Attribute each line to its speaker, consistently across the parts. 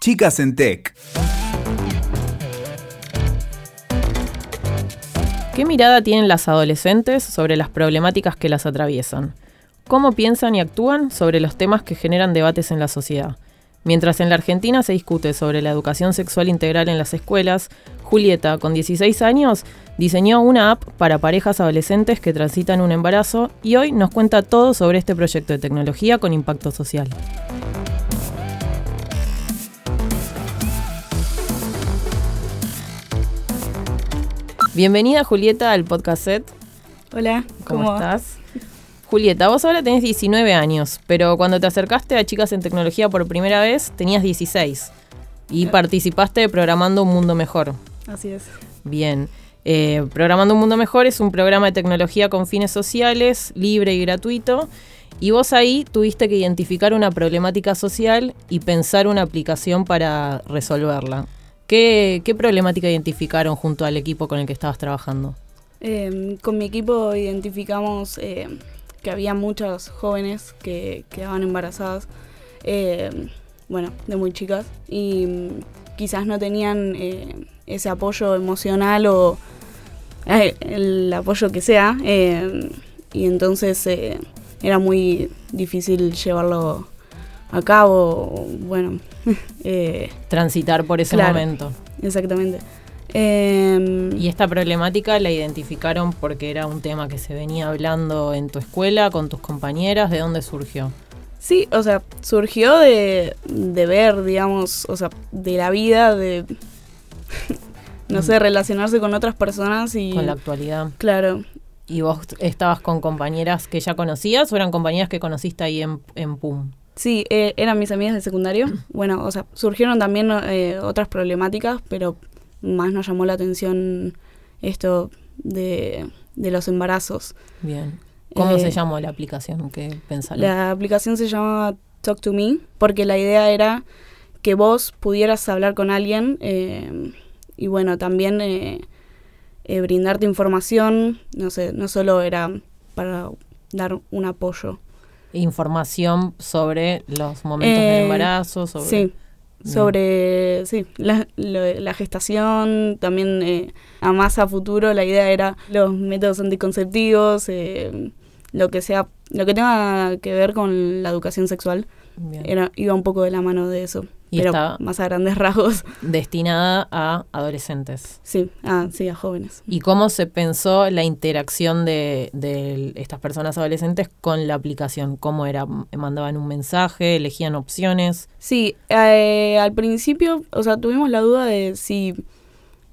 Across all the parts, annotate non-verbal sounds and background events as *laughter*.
Speaker 1: Chicas en Tech.
Speaker 2: ¿Qué mirada tienen las adolescentes sobre las problemáticas que las atraviesan? ¿Cómo piensan y actúan sobre los temas que generan debates en la sociedad? Mientras en la Argentina se discute sobre la educación sexual integral en las escuelas, Julieta, con 16 años, diseñó una app para parejas adolescentes que transitan un embarazo y hoy nos cuenta todo sobre este proyecto de tecnología con impacto social. Bienvenida Julieta al podcast set.
Speaker 3: Hola,
Speaker 2: ¿cómo, estás? Julieta, vos ahora tenés 19 años, pero cuando te acercaste a Chicas en Tecnología por primera vez tenías 16 y participaste de Programando un Mundo Mejor.
Speaker 3: Así es.
Speaker 2: Bien. Eh, Programando un Mundo Mejor es un programa de tecnología con fines sociales, libre y gratuito. Y vos ahí tuviste que identificar una problemática social y pensar una aplicación para resolverla. ¿Qué, problemática identificaron junto al equipo con el que estabas trabajando?
Speaker 3: Em, con mi equipo identificamos eh, que había muchas jóvenes que quedaban embarazadas, eh, bueno, de muy chicas, y mm, quizás no tenían eh, ese apoyo emocional o eh, el apoyo que sea, y entonces era muy difícil llevarlo a cabo, bueno. *laughs*
Speaker 2: Transitar por ese momento.
Speaker 3: Exactamente.
Speaker 2: Em, ¿Y esta problemática la identificaron porque era un tema que se venía hablando en tu escuela, con tus compañeras? ¿De dónde surgió?
Speaker 3: Sí, o sea, surgió de, ver, digamos, o sea, de la vida, de, *laughs* no sé, mm. relacionarse con otras personas y...
Speaker 2: Con la actualidad.
Speaker 3: Claro.
Speaker 2: ¿Y vos estabas con compañeras que ya conocías o eran compañeras que conociste ahí en, en PUM?
Speaker 3: Sí, eh, eran mis amigas de secundario. Bueno, o sea, surgieron también eh, otras problemáticas, pero más nos llamó la atención esto de, los embarazos.
Speaker 2: Bien. ¿Cómo se eh, llamó la aplicación que pensaron?
Speaker 3: La aplicación se llama Talk to Me porque la idea era que vos pudieras hablar con alguien eh, y bueno, también eh, brindarte información, no sé, no solo era para dar un apoyo.
Speaker 2: Información sobre los momentos del embarazo, sobre...
Speaker 3: Sí sobre sí, la, gestación, también eh, a más a futuro la idea era los métodos anticonceptivos, eh, lo que sea, lo que tenga que ver con la educación sexual, era, iba un poco de la mano de eso pero más a grandes *laughs* rasgos.
Speaker 2: Destinada a adolescentes.
Speaker 3: Sí, a, sí, a jóvenes.
Speaker 2: ¿Y cómo se pensó la interacción de, estas personas adolescentes con la aplicación? ¿Cómo era? ¿Mandaban un mensaje? ¿Elegían opciones?
Speaker 3: Sí, eh, al principio, o sea, tuvimos la duda de si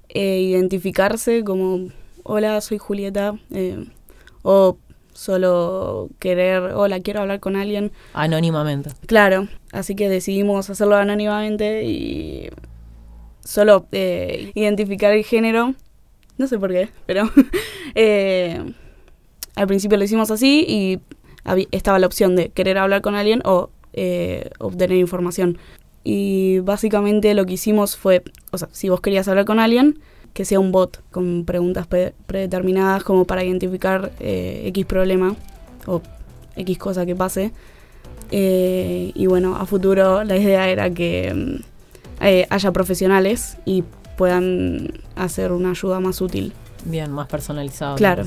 Speaker 3: eh, identificarse como, hola, soy Julieta, eh, o solo querer, hola, quiero hablar con alguien.
Speaker 2: Anónimamente.
Speaker 3: Claro, así que decidimos hacerlo anónimamente y solo eh, identificar el género. No sé por qué, pero *laughs* eh, al principio lo hicimos así y estaba la opción de querer hablar con alguien o eh, obtener información. Y básicamente lo que hicimos fue, o sea, si vos querías hablar con alguien, que sea un bot con preguntas predeterminadas como para identificar eh, X problema o X cosa que pase. Eh, y bueno, a futuro la idea era que mm, eh, haya profesionales y puedan hacer una ayuda más útil.
Speaker 2: Bien, más personalizado.
Speaker 3: Claro.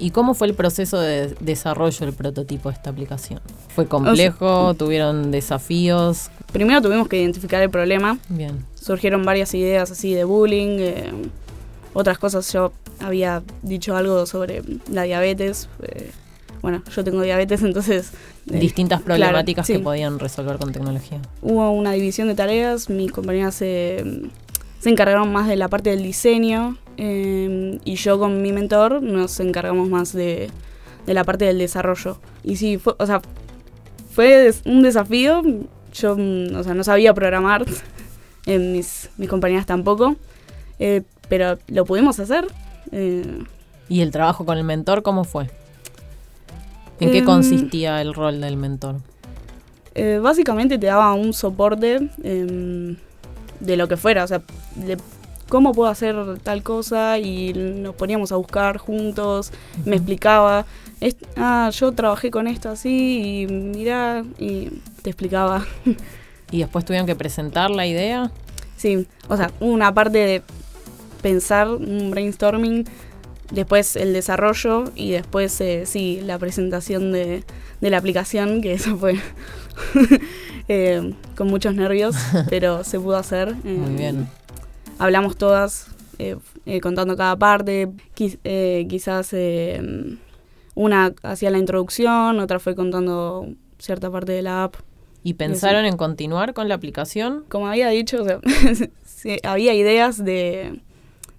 Speaker 2: ¿Y cómo fue el proceso de desarrollo del prototipo de esta aplicación? ¿Fue complejo? ¿Tuvieron desafíos?
Speaker 3: Primero tuvimos que identificar el problema.
Speaker 2: Bien.
Speaker 3: Surgieron varias ideas así de bullying, otras cosas. Yo había dicho algo sobre la diabetes. Eh, bueno, yo tengo diabetes, *laughs* entonces...
Speaker 2: Eh, Distintas problemáticas que podían resolver con tecnología.
Speaker 3: Hubo una división de tareas, mis compañeras se, se encargaron más de la parte del diseño eh, y yo con mi mentor nos encargamos más de, de la parte del desarrollo. Y sí, fue, o sea, fue un desafío. Yo, o sea, no sabía programar, *laughs* mis, mis compañeras tampoco. Eh, pero lo pudimos hacer.
Speaker 2: Eh. ¿Y el trabajo con el mentor cómo fue? ¿En qué em, consistía el rol del mentor?
Speaker 3: Eh, básicamente te daba un soporte em, de lo que fuera, o sea, cómo puedo hacer tal cosa y nos poníamos a buscar juntos, me explicaba, ah, yo trabajé con esto así y mirá, y te explicaba. *laughs*
Speaker 2: ¿Y después tuvieron que presentar la idea?
Speaker 3: Sí, o sea, una parte de pensar, un brainstorming, después el desarrollo y después, eh, sí, la presentación de, de, la aplicación, que eso fue *laughs* eh, con muchos nervios, *laughs* pero se pudo hacer.
Speaker 2: Muy bien.
Speaker 3: Hablamos todas, contando cada parte, quizás una hacía la introducción, otra fue contando cierta parte de la app.
Speaker 2: ¿Y pensaron en continuar con la aplicación?
Speaker 3: Como había dicho, *laughs* había ideas de,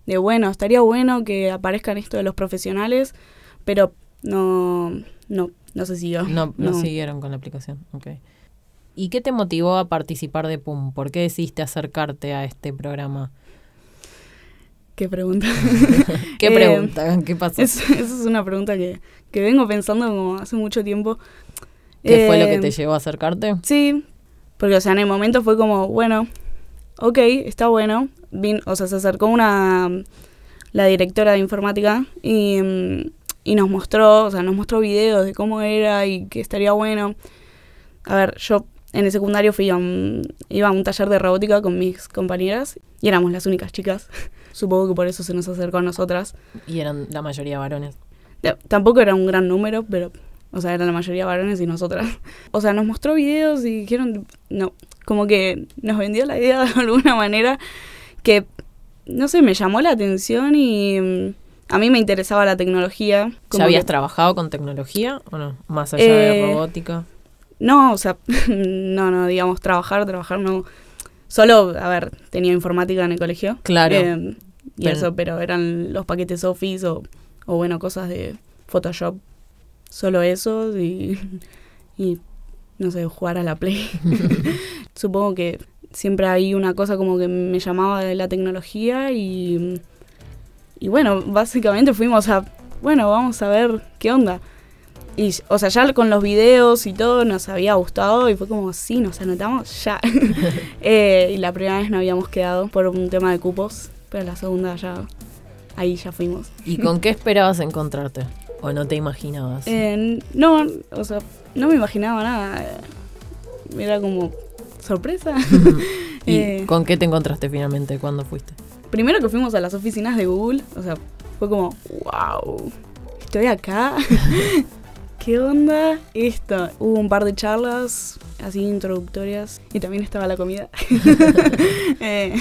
Speaker 3: de, bueno, estaría bueno que aparezcan esto de los profesionales, pero no, no, no se siguió.
Speaker 2: No, no, siguieron con la aplicación, ok. ¿Y qué te motivó a participar de PUM? ¿Por qué decidiste acercarte a este programa?
Speaker 3: ¿Qué pregunta? *laughs*
Speaker 2: ¿Qué pregunta? Eh, ¿Qué pasó?
Speaker 3: Esa es una pregunta que, que vengo pensando como hace mucho tiempo.
Speaker 2: ¿Qué fue lo que te eh, llevó a acercarte?
Speaker 3: Sí, porque o sea, en el momento fue como, bueno, ok, está bueno. Vin, o sea, se acercó una la directora de informática y, y nos mostró, o sea, nos mostró videos de cómo era y que estaría bueno. A ver, yo en el secundario fui a un, iba a un taller de robótica con mis compañeras y éramos las únicas chicas. *laughs* Supongo que por eso se nos acercó a nosotras.
Speaker 2: Y eran la mayoría varones.
Speaker 3: tampoco era un gran número, pero o sea, eran la mayoría varones y nosotras. O sea, nos mostró videos y dijeron, no, como que nos vendió la idea *laughs* de alguna manera que, no sé, me llamó la atención y mm, a mí me interesaba la tecnología.
Speaker 2: ¿Ya habías trabajado con tecnología o no? Más allá de eh, robótica.
Speaker 3: No, o sea, *laughs* no, no, digamos, trabajar, trabajar no. Solo, a ver, tenía informática en el colegio.
Speaker 2: Claro.
Speaker 3: Eh, y eso, pero eran los paquetes Office o, o bueno, cosas de Photoshop solo eso y, *laughs* y no sé, jugar a la Play. Supongo que siempre hay una cosa como que me llamaba de la tecnología y, y bueno, básicamente fuimos a, bueno, vamos a ver qué onda. Y, o sea, ya con los videos y todo nos había gustado y fue como, sí, nos anotamos ya. *laughs* eh, y la primera vez no habíamos quedado por un tema de cupos, pero la segunda ya, ahí ya fuimos.
Speaker 2: ¿Y con qué esperabas encontrarte? ¿O no te imaginabas?
Speaker 3: Eh, no, o sea, no me imaginaba nada. Era como sorpresa. *laughs*
Speaker 2: ¿Y eh, con qué te encontraste finalmente cuando fuiste?
Speaker 3: Primero que fuimos a las oficinas de Google, o sea, fue como, wow, estoy acá. *laughs* ¿Qué onda esto? Hubo un par de charlas así introductorias y también estaba la comida. *laughs*
Speaker 2: Eh,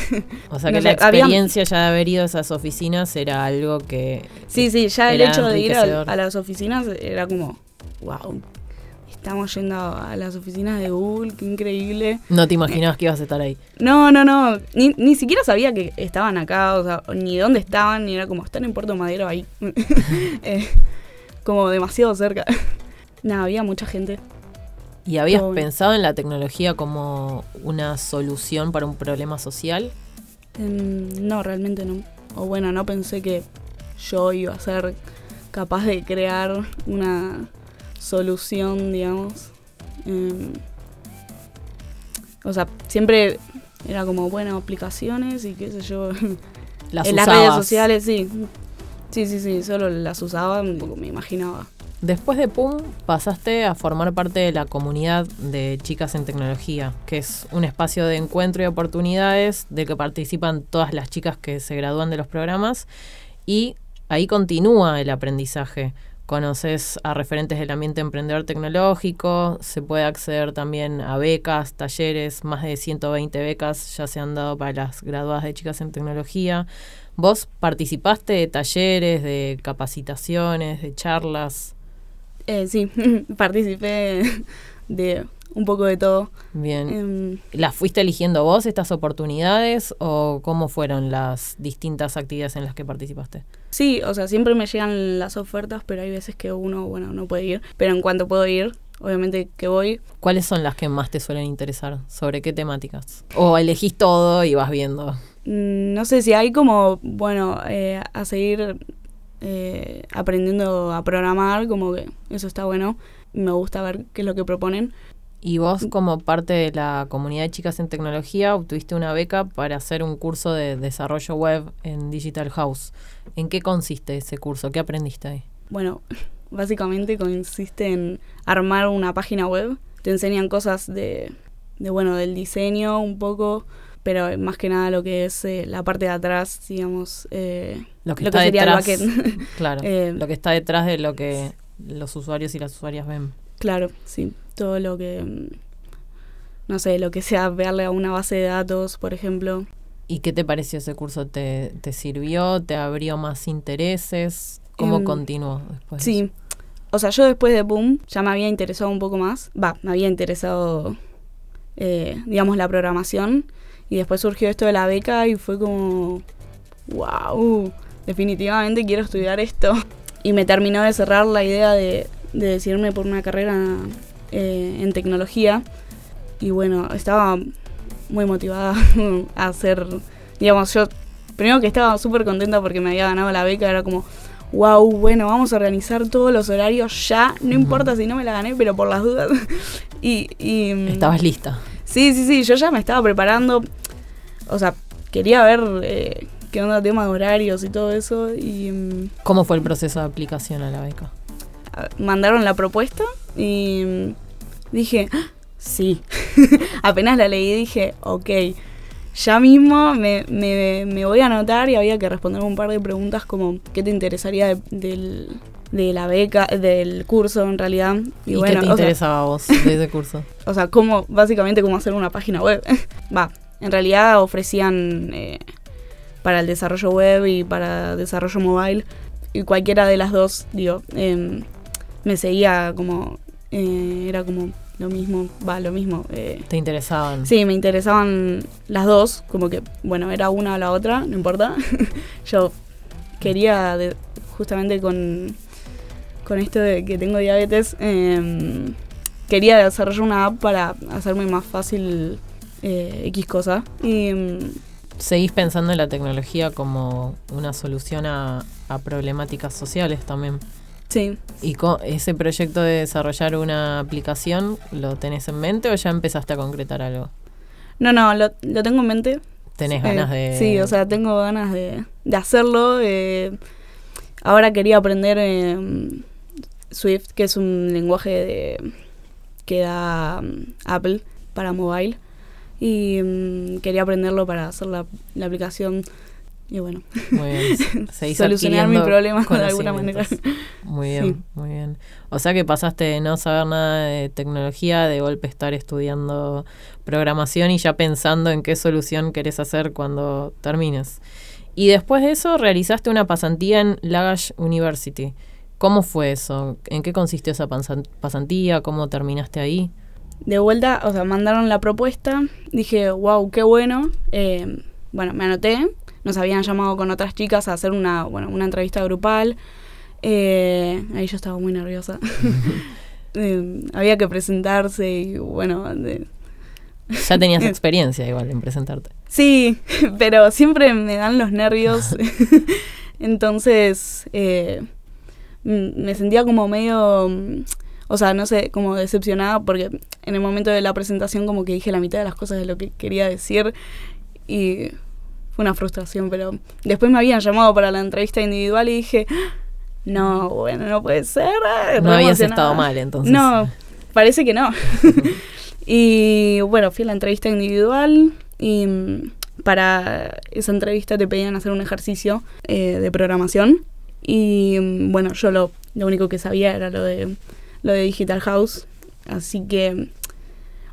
Speaker 2: o sea que la experiencia ya de haber ido a esas oficinas era algo que...
Speaker 3: Sí, sí, ya el hecho de ir a, las oficinas era como, wow, estamos yendo a las oficinas de Google, qué increíble.
Speaker 2: No te imaginabas que ibas a estar ahí.
Speaker 3: No, no, no, ni, ni siquiera sabía que estaban acá, o sea, ni dónde estaban, ni era como, están en Puerto Madero ahí. *laughs* eh, como demasiado cerca. *laughs* Nada, había mucha gente.
Speaker 2: ¿Y habías pensado en la tecnología como una solución para un problema social?
Speaker 3: Em, no, realmente no. O bueno, no pensé que yo iba a ser capaz de crear una solución, digamos. Em, o sea, siempre era como, bueno, aplicaciones y qué sé yo.
Speaker 2: Las
Speaker 3: en las redes sociales, sí. Sí, sí, sí, solo las usaba, un poco me imaginaba.
Speaker 2: Después de PUM pasaste a formar parte de la comunidad de Chicas en Tecnología, que es un espacio de encuentro y oportunidades de que participan todas las chicas que se gradúan de los programas y ahí continúa el aprendizaje. Conoces a referentes del ambiente emprendedor tecnológico, se puede acceder también a becas, talleres, más de 120 becas ya se han dado para las graduadas de chicas en tecnología. ¿Vos participaste de talleres, de capacitaciones, de charlas?
Speaker 3: Eh, sí, *laughs* participé de un poco de todo.
Speaker 2: Bien. Em, ¿Las fuiste eligiendo vos estas oportunidades o cómo fueron las distintas actividades en las que participaste?
Speaker 3: Sí, o sea, siempre me llegan las ofertas, pero hay veces que uno, bueno, no puede ir. Pero en cuanto puedo ir, obviamente que voy.
Speaker 2: ¿Cuáles son las que más te suelen interesar? ¿Sobre qué temáticas? ¿O elegís todo y vas viendo?
Speaker 3: Mm, no sé si hay como, bueno, eh, a seguir eh, aprendiendo a programar, como que eso está bueno. Me gusta ver qué es lo que proponen.
Speaker 2: Y vos, como parte de la comunidad de chicas en tecnología, obtuviste una beca para hacer un curso de desarrollo web en Digital House. ¿En qué consiste ese curso? ¿Qué aprendiste ahí?
Speaker 3: Bueno, *laughs* básicamente consiste en armar una página web. Te enseñan cosas de de, bueno, del diseño un poco, pero más que nada lo que es eh, la parte de atrás, digamos, eh,
Speaker 2: Lo que
Speaker 3: lo
Speaker 2: está
Speaker 3: que sería el
Speaker 2: detrás.
Speaker 3: backend. *laughs*
Speaker 2: Claro, *laughs*
Speaker 3: Eh,
Speaker 2: lo que está detrás de lo que los usuarios y las usuarias ven.
Speaker 3: Claro, sí, todo lo que, mm, no sé, lo que sea verle a una base de datos, por ejemplo.
Speaker 2: ¿Y qué te pareció ese curso? ¿Te, te sirvió? ¿Te abrió más intereses? ¿Cómo
Speaker 3: Em,
Speaker 2: continuó después? de
Speaker 3: Sí, o sea, yo después de Boom ya me había interesado un poco más, va, me había interesado, eh, digamos, la programación, y después surgió esto de la beca y fue como, wow, definitivamente quiero estudiar esto. *laughs* Y me terminó de cerrar la idea de, de decidirme por una carrera eh, en tecnología. Y bueno, estaba muy motivada *laughs* a hacer, digamos, yo primero que estaba súper contenta porque me había ganado la beca, era como, wow, bueno, vamos a organizar todos los horarios ya, no importa si no me la gané, pero por las dudas. *laughs* y, y mm,
Speaker 2: Estabas lista.
Speaker 3: Sí, sí, sí, yo ya me estaba preparando, o sea, quería ver eh, qué onda tema de horarios y todo eso, y mm,
Speaker 2: ¿Cómo fue el proceso de aplicación a la beca?
Speaker 3: mandaron la propuesta y mm, dije, "Ah, sí, *laughs* apenas la leí dije, ok, ya mismo me, me- me voy a anotar y había que responder un par de preguntas como, ¿qué te interesaría de, del- de la beca, del curso en realidad?
Speaker 2: ¿Y,
Speaker 3: bueno,
Speaker 2: qué te interesaba a vos de ese curso? *laughs*
Speaker 3: o sea, cómo, básicamente cómo hacer una página web. *laughs* Va, en realidad ofrecían eh, para el desarrollo web y para desarrollo mobile. Y cualquiera de las dos, digo, em, me seguía como, eh, era como lo mismo, va, lo mismo. eh.
Speaker 2: ¿Te interesaban?
Speaker 3: Sí, me interesaban las dos, como que, bueno, era una o la otra, no importa. *laughs* Yo quería, de- justamente con, con esto de que tengo diabetes, em, quería desarrollar una app para hacerme más fácil eh, X cosa. Y em,
Speaker 2: ¿Seguís pensando en la tecnología como una solución a, a problemáticas sociales también?
Speaker 3: Sí,
Speaker 2: ¿Y co- ese proyecto de desarrollar una aplicación lo tenés en mente o ya empezaste a concretar algo?
Speaker 3: no, no, lo, lo tengo en mente.
Speaker 2: ¿Tenés
Speaker 3: Eh,
Speaker 2: ganas de...?
Speaker 3: Sí, o sea, tengo ganas de, de hacerlo. eh, ahora quería aprender eh, Swift, que es un lenguaje de, que da mm, Apple para mobile. Y mm, quería aprenderlo para hacer la, la aplicación. Y bueno,
Speaker 2: Muy bien. *laughs* Seguís
Speaker 3: solucionar mi
Speaker 2: adquiriendo
Speaker 3: problema de alguna manera.
Speaker 2: Muy bien,
Speaker 3: Sí.
Speaker 2: muy bien. O sea que pasaste de no saber nada de tecnología, de golpe estar estudiando programación y ya pensando en qué solución querés hacer cuando termines. Y después de eso realizaste una pasantía en Lagash University. ¿Cómo fue eso? ¿En qué consistió esa pasan- pasantía? ¿Cómo terminaste ahí?
Speaker 3: De vuelta, o sea, mandaron la propuesta. Dije, wow, qué bueno. Eh, bueno, me anoté. Nos habían llamado con otras chicas a hacer una, bueno, una entrevista grupal. Eh, ahí yo estaba muy nerviosa. *laughs* Eh, había que presentarse y bueno, de-
Speaker 2: Ya tenías *laughs* experiencia igual en presentarte.
Speaker 3: sí, *laughs* pero siempre me dan los nervios. Entonces, eh, me sentía como medio, o sea, no sé, como decepcionada porque en el momento de la presentación como que dije la mitad de las cosas de lo que quería decir y fue una frustración, pero después me habían llamado para la entrevista individual y dije, no, bueno, no puede ser.
Speaker 2: No habías
Speaker 3: emocionada".
Speaker 2: estado mal entonces.
Speaker 3: No, parece que no. *laughs* y bueno, fui a la entrevista individual y mm, para esa entrevista te pedían hacer un ejercicio eh, de programación. Y mm, bueno, yo lo, lo único que sabía era lo de, lo de Digital House. Así que,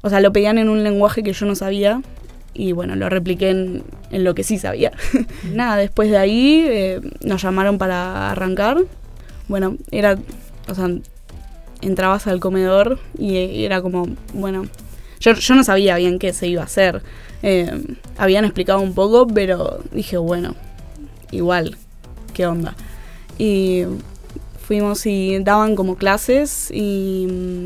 Speaker 3: o sea, lo pedían en un lenguaje que yo no sabía. Y bueno, lo repliqué en, lo que sí sabía. *laughs* Nada, después de ahí eh, nos llamaron para arrancar. Bueno, era, o sea, entrabas al comedor y era como, bueno, yo, yo no sabía bien qué se iba a hacer. Eh, habían explicado un poco, pero dije, bueno, igual, ¿qué onda? Y fuimos y daban como clases y, mm,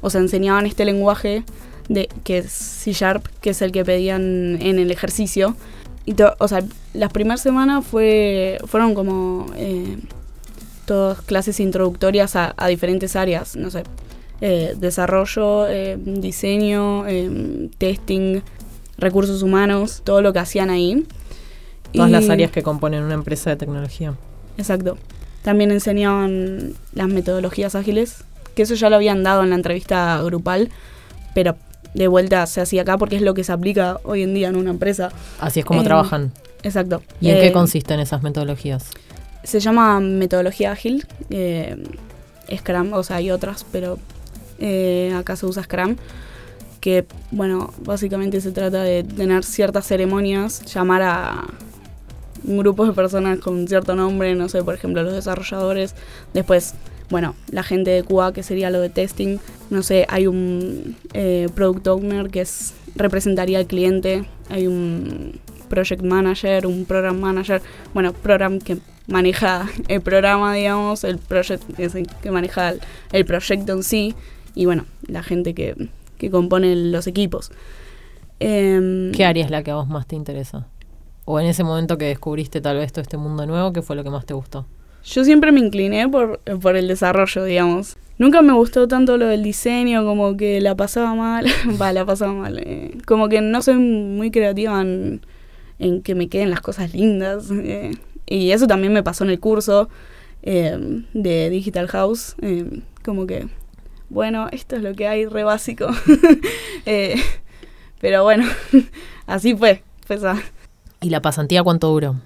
Speaker 3: o sea, enseñaban este lenguaje de, que es C Sharp, que es el que pedían en el ejercicio. Y to- o sea, las primeras semanas fue, fueron como eh, todas clases introductorias a, a diferentes áreas, no sé, eh, desarrollo, eh, diseño, testing, recursos humanos, todo lo que hacían ahí.
Speaker 2: Todas
Speaker 3: Y-
Speaker 2: las áreas que componen una empresa de tecnología.
Speaker 3: Exacto. También enseñaban las metodologías ágiles, que eso ya lo habían dado en la entrevista grupal, pero de vuelta se hacía acá porque es lo que se aplica hoy en día en una empresa.
Speaker 2: Así es como
Speaker 3: Eh,
Speaker 2: trabajan.
Speaker 3: Exacto.
Speaker 2: ¿Y en qué
Speaker 3: Eh,
Speaker 2: consisten esas metodologías?
Speaker 3: Se llama metodología ágil, eh, Scrum, o sea, hay otras, pero eh, acá se usa Scrum, que, bueno, básicamente se trata de tener ciertas ceremonias, llamar a un grupo de personas con cierto nombre, no sé, por ejemplo, los desarrolladores, después, bueno, la gente de QA, que sería lo de testing, no sé, hay un eh, product owner que es representaría al cliente, hay un project manager, un program manager, bueno, program que maneja el programa, digamos, el project es el que maneja el, proyecto en sí y bueno, la gente que, que compone los equipos. Em,
Speaker 2: ¿Qué área es la que a vos más te interesa? O en ese momento que descubriste tal vez todo este mundo nuevo, ¿qué fue lo que más te gustó?
Speaker 3: Yo siempre me incliné por, por el desarrollo, digamos. Nunca me gustó tanto lo del diseño, como que la pasaba mal. *laughs* Va, la pasaba mal. eh. Como que no soy muy creativa en, en que me queden las cosas lindas. eh. Y eso también me pasó en el curso eh, de Digital House. como que, bueno, esto es lo que hay, re básico. *laughs* Pero bueno, *laughs* así fue.
Speaker 2: ¿Y la pasantía cuánto duró?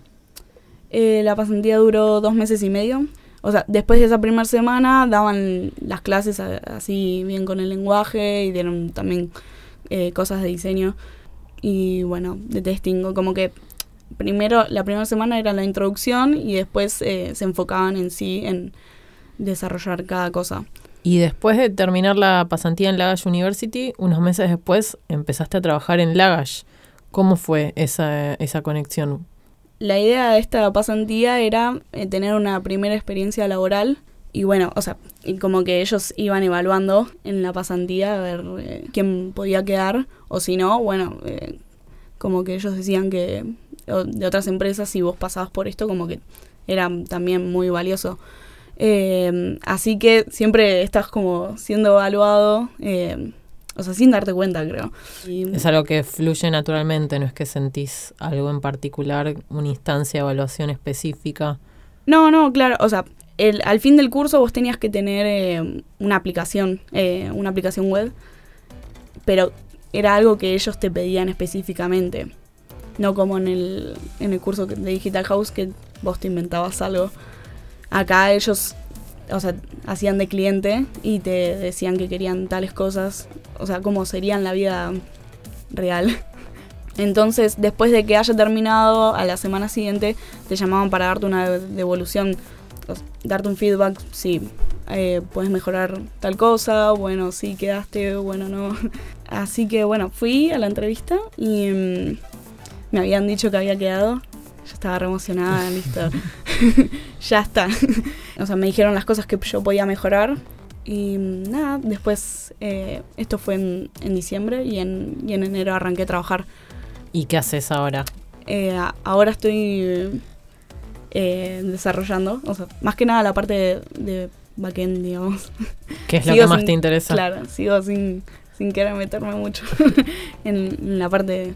Speaker 3: Eh, la pasantía duró dos meses y medio. O sea, después de esa primera semana daban las clases así bien con el lenguaje y dieron también eh, cosas de diseño y bueno, de testing. Como que primero, la primera semana era la introducción y después eh, se enfocaban en sí en desarrollar cada cosa.
Speaker 2: Y después de terminar la pasantía en Lagash University, unos meses después empezaste a trabajar en Lagash. ¿Cómo fue esa, esa conexión?
Speaker 3: La idea de esta pasantía era eh, tener una primera experiencia laboral y bueno, o sea, y como que ellos iban evaluando en la pasantía a ver eh, quién podía quedar o si no, bueno, eh, como que ellos decían que de otras empresas si vos pasabas por esto como que era también muy valioso. Eh, así que siempre estás como siendo evaluado, eh, o sea, sin darte cuenta, creo. Y-
Speaker 2: Es algo que fluye naturalmente, no es que sentís algo en particular, una instancia de evaluación específica.
Speaker 3: No, no, claro, o sea, el, al fin del curso vos tenías que tener eh, una aplicación, eh, una aplicación web, pero era algo que ellos te pedían específicamente, no como en el, en el curso de Digital House que vos te inventabas algo. Acá ellos, o sea, hacían de cliente y te decían que querían tales cosas, o sea, cómo serían la vida real. *laughs* Entonces, después de que haya terminado, a la semana siguiente te llamaban para darte una de- devolución, darte un feedback, si eh, puedes mejorar tal cosa, bueno, sí quedaste, bueno, no. *laughs* Así que bueno, fui a la entrevista y mm, me habían dicho que había quedado. Yo estaba re emocionada, *laughs* listo. ya está. O sea, me dijeron las cosas que yo podía mejorar. Y nada, después, eh, esto fue en, en diciembre y en, y en enero arranqué a trabajar.
Speaker 2: ¿Y qué haces ahora?
Speaker 3: Eh, ahora estoy eh, desarrollando, o sea, más que nada la parte de, de backend, digamos.
Speaker 2: ¿Qué es lo que más
Speaker 3: sin-
Speaker 2: te interesa?
Speaker 3: Claro, sigo sin, sin querer meterme mucho en, *laughs* en la parte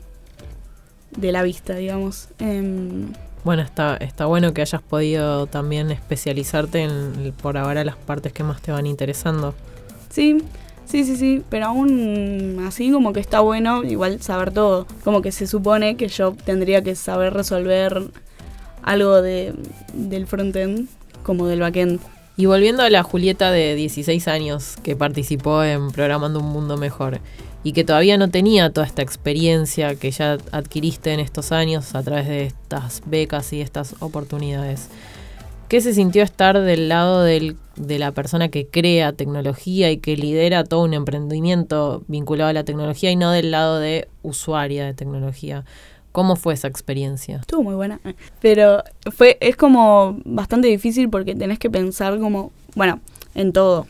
Speaker 3: de la vista, digamos. Em,
Speaker 2: Bueno, está, está bueno que hayas podido también especializarte en por ahora las partes que más te van interesando.
Speaker 3: sí, sí, sí, sí, pero aún así como que está bueno igual saber todo. Como que se supone que yo tendría que saber resolver algo de, del frontend como del backend.
Speaker 2: Y volviendo a la Julieta de 16 años que participó en Programando un Mundo Mejor y que todavía no tenía toda esta experiencia que ya adquiriste en estos años a través de estas becas y estas oportunidades. ¿Qué se sintió estar del lado del- de la persona que crea tecnología y que lidera todo un emprendimiento vinculado a la tecnología y no del lado de usuaria de tecnología? ¿Cómo fue esa experiencia?
Speaker 3: Estuvo muy buena. Pero fue, es como bastante difícil porque tenés que pensar como, bueno, en todo.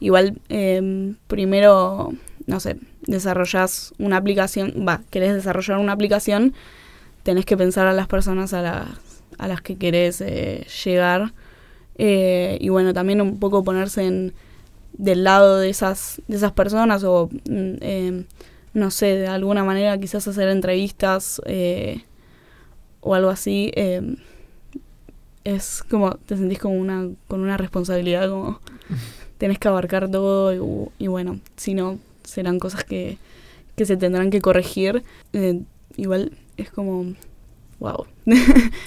Speaker 3: Igual, eh, primero, no sé, desarrollás una aplicación, va, querés desarrollar una aplicación, tenés que pensar a las personas a las, a las que querés eh, llegar. Eh, y bueno, también un poco ponerse en, del lado de esas, de esas personas o, mm, eh, no sé, de alguna manera quizás hacer entrevistas eh, o algo así. es como, te sentís como una, con una responsabilidad, como *laughs* tenés que abarcar todo y, y bueno, si no serán cosas que, que se tendrán que corregir. Eh, igual es como, wow, *laughs*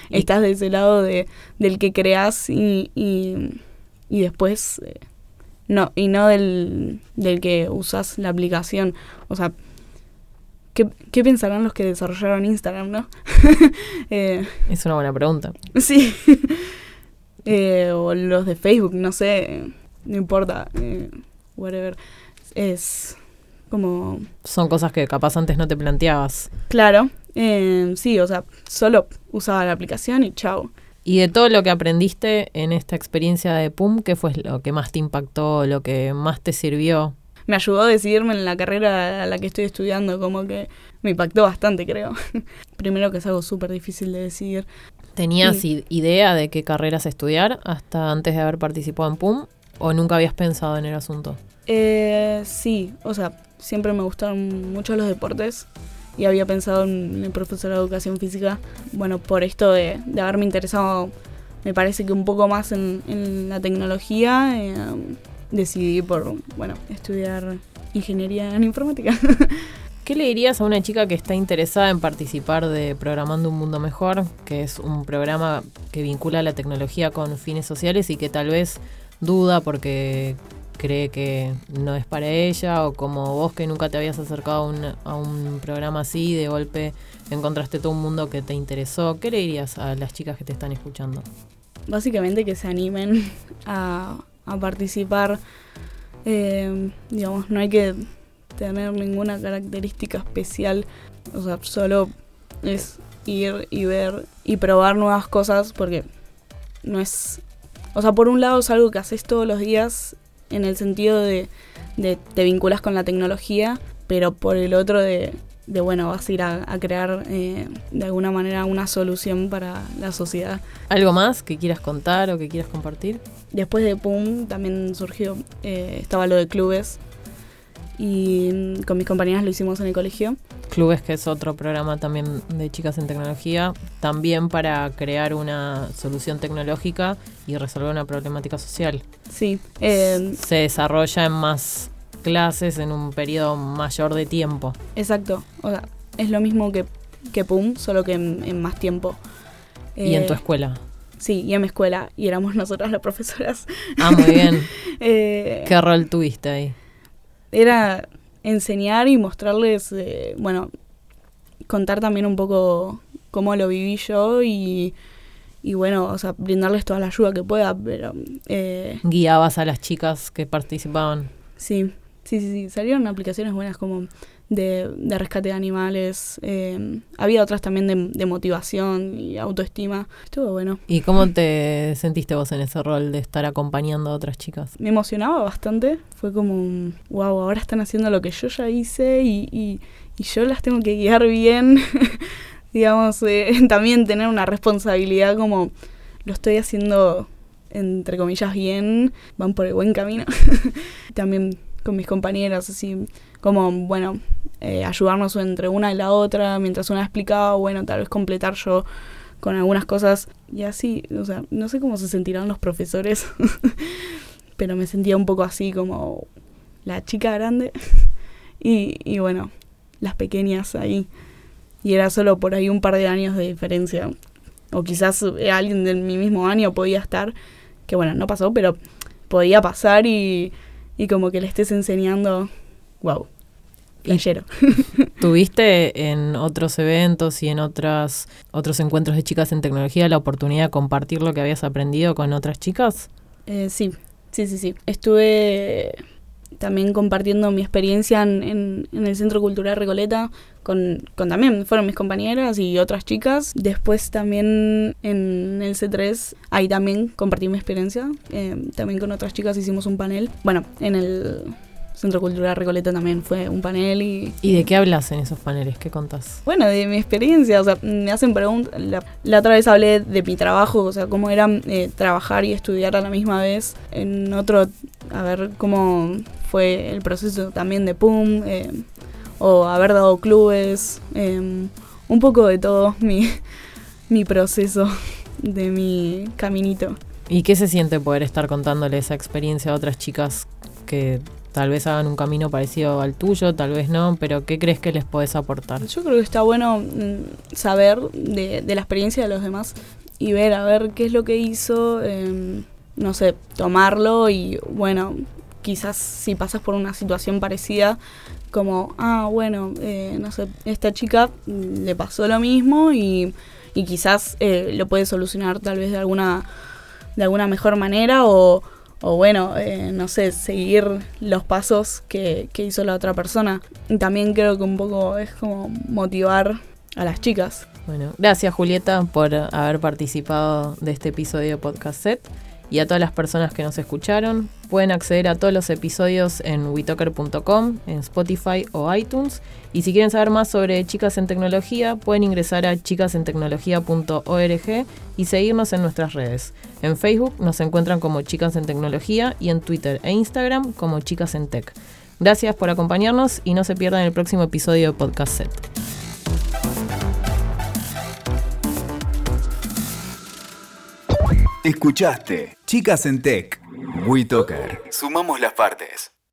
Speaker 3: estás de ese lado de, del que creas y, y, y después, eh, no, y no del, del que usas la aplicación. O sea, ¿qué, qué pensarán los que desarrollaron Instagram, no? *laughs*
Speaker 2: eh, es una buena pregunta.
Speaker 3: Sí. *laughs* eh, o los de Facebook, no sé, no importa, eh, whatever. Es como...
Speaker 2: Son cosas que capaz antes no te planteabas.
Speaker 3: Claro, eh, sí, o sea, solo usaba la aplicación y chao.
Speaker 2: Y de todo lo que aprendiste en esta experiencia de PUM, ¿qué fue lo que más te impactó, lo que más te sirvió?
Speaker 3: Me ayudó a decidirme en la carrera a la que estoy estudiando, como que me impactó bastante, creo. *laughs* Primero que es algo súper difícil de decidir.
Speaker 2: ¿Tenías idea de qué carreras estudiar hasta antes de haber participado en PUM o nunca habías pensado en el asunto?
Speaker 3: Eh, sí, o sea, siempre me gustaron mucho los deportes y había pensado en el profesor de educación física. Bueno, por esto de, de haberme interesado, me parece que un poco más en, en la tecnología, eh, decidí por, bueno, estudiar ingeniería en informática. *laughs*
Speaker 2: ¿Qué le dirías a una chica que está interesada en participar de Programando un Mundo Mejor, que es un programa que vincula la tecnología con fines sociales y que tal vez duda porque cree que no es para ella o como vos que nunca te habías acercado a un, a un programa así, de golpe encontraste todo un mundo que te interesó, ¿qué le dirías a las chicas que te están escuchando?
Speaker 3: Básicamente que se animen *laughs* a, a participar, eh, digamos, no hay que tener ninguna característica especial, o sea, solo es ir y ver y probar nuevas cosas porque no es, o sea, por un lado es algo que haces todos los días en el sentido de, de te vinculas con la tecnología, pero por el otro de, de bueno, vas a ir a, a crear eh, de alguna manera una solución para la sociedad.
Speaker 2: ¿Algo más que quieras contar o que quieras compartir?
Speaker 3: Después de PUM también surgió, eh, estaba lo de clubes y con mis compañeras lo hicimos en el colegio.
Speaker 2: Clubes, que es otro programa también de chicas en tecnología, también para crear una solución tecnológica y resolver una problemática social.
Speaker 3: Sí. Eh,
Speaker 2: Se desarrolla en más clases en un periodo mayor de tiempo.
Speaker 3: Exacto. O sea, es lo mismo que, que PUM, solo que en, en más tiempo.
Speaker 2: ¿Y en tu escuela?
Speaker 3: Sí, y en mi escuela. Y éramos *laughs* nosotras las profesoras.
Speaker 2: Ah, muy bien. *laughs*
Speaker 3: eh,
Speaker 2: ¿Qué rol tuviste ahí?
Speaker 3: Era enseñar y mostrarles, eh, bueno, contar también un poco cómo lo viví yo y, y bueno, o sea, brindarles toda la ayuda que pueda, pero... Eh,
Speaker 2: Guiabas a las chicas que participaban.
Speaker 3: Sí, sí, sí, sí. Salieron aplicaciones buenas como de, de rescate de animales. Eh, había otras también de, de, motivación y autoestima. Estuvo bueno.
Speaker 2: ¿Y cómo te sentiste vos en ese rol de estar acompañando a otras chicas?
Speaker 3: Me emocionaba bastante. Fue como, wow, ahora están haciendo lo que yo ya hice y, y, y yo las tengo que guiar bien. *laughs* Digamos, eh, *laughs* también tener una responsabilidad como lo estoy haciendo entre comillas bien, van por el buen camino. *laughs* también con mis compañeras, así como, bueno, eh, ayudarnos entre una y la otra, mientras una explicaba, bueno, tal vez completar yo con algunas cosas y así, o sea, no sé cómo se sentirán los profesores, *laughs* pero me sentía un poco así como la chica grande *laughs* y, y bueno, las pequeñas ahí. Y era solo por ahí un par de años de diferencia. O quizás alguien de mi mismo año podía estar, que bueno, no pasó, pero podía pasar y, y como que le estés enseñando, wow, playero. *laughs*
Speaker 2: ¿Tuviste en otros eventos y en otras, otros encuentros de chicas en tecnología la oportunidad de compartir lo que habías aprendido con otras chicas?
Speaker 3: Eh, sí, sí, sí, sí. Estuve también compartiendo mi experiencia en, en, en el Centro Cultural Recoleta con, con, también fueron mis compañeras y otras chicas. Después también en el C3, ahí también compartí mi experiencia. Eh, también con otras chicas hicimos un panel. Bueno, en el Centro Cultural Recoleta también fue un panel y...
Speaker 2: ¿Y de qué hablas en esos paneles? ¿Qué contás?
Speaker 3: Bueno, de mi experiencia, o sea, me hacen preguntas. La, la, otra vez hablé de mi trabajo, o sea, cómo era eh, trabajar y estudiar a la misma vez. En otro, a ver cómo fue el proceso también de PUM, eh, o haber dado clubes, eh, un poco de todo mi, *laughs* mi proceso de mi caminito.
Speaker 2: ¿Y qué se siente poder estar contándole esa experiencia a otras chicas que tal vez hagan un camino parecido al tuyo, tal vez no, pero ¿qué crees que les podés aportar?
Speaker 3: Yo creo que está bueno mm, saber de, la experiencia de los demás y ver a ver qué es lo que hizo, em, no sé, tomarlo y bueno, quizás si pasas por una situación parecida, como, ah, bueno, eh, no sé, esta chica le pasó lo mismo y, y quizás eh, lo puede solucionar tal vez de alguna, de alguna mejor manera o o bueno, eh, no sé, seguir los pasos que, que hizo la otra persona. Y también creo que un poco es como motivar a las chicas.
Speaker 2: Bueno, gracias Julieta por haber participado de este episodio de Podcast Set y a todas las personas que nos escucharon. Pueden acceder a todos los episodios en witoker.com, en Spotify o iTunes. Y si quieren saber más sobre Chicas en Tecnología, pueden ingresar a chicasentecnología.org y seguirnos en nuestras redes. En Facebook nos encuentran como Chicas en Tecnología y en Twitter e Instagram como Chicas en Tech. Gracias por acompañarnos y no se pierdan el próximo episodio de Podcast Set.
Speaker 1: Escuchaste Chicas en Tech. WeToker. Sumamos las partes.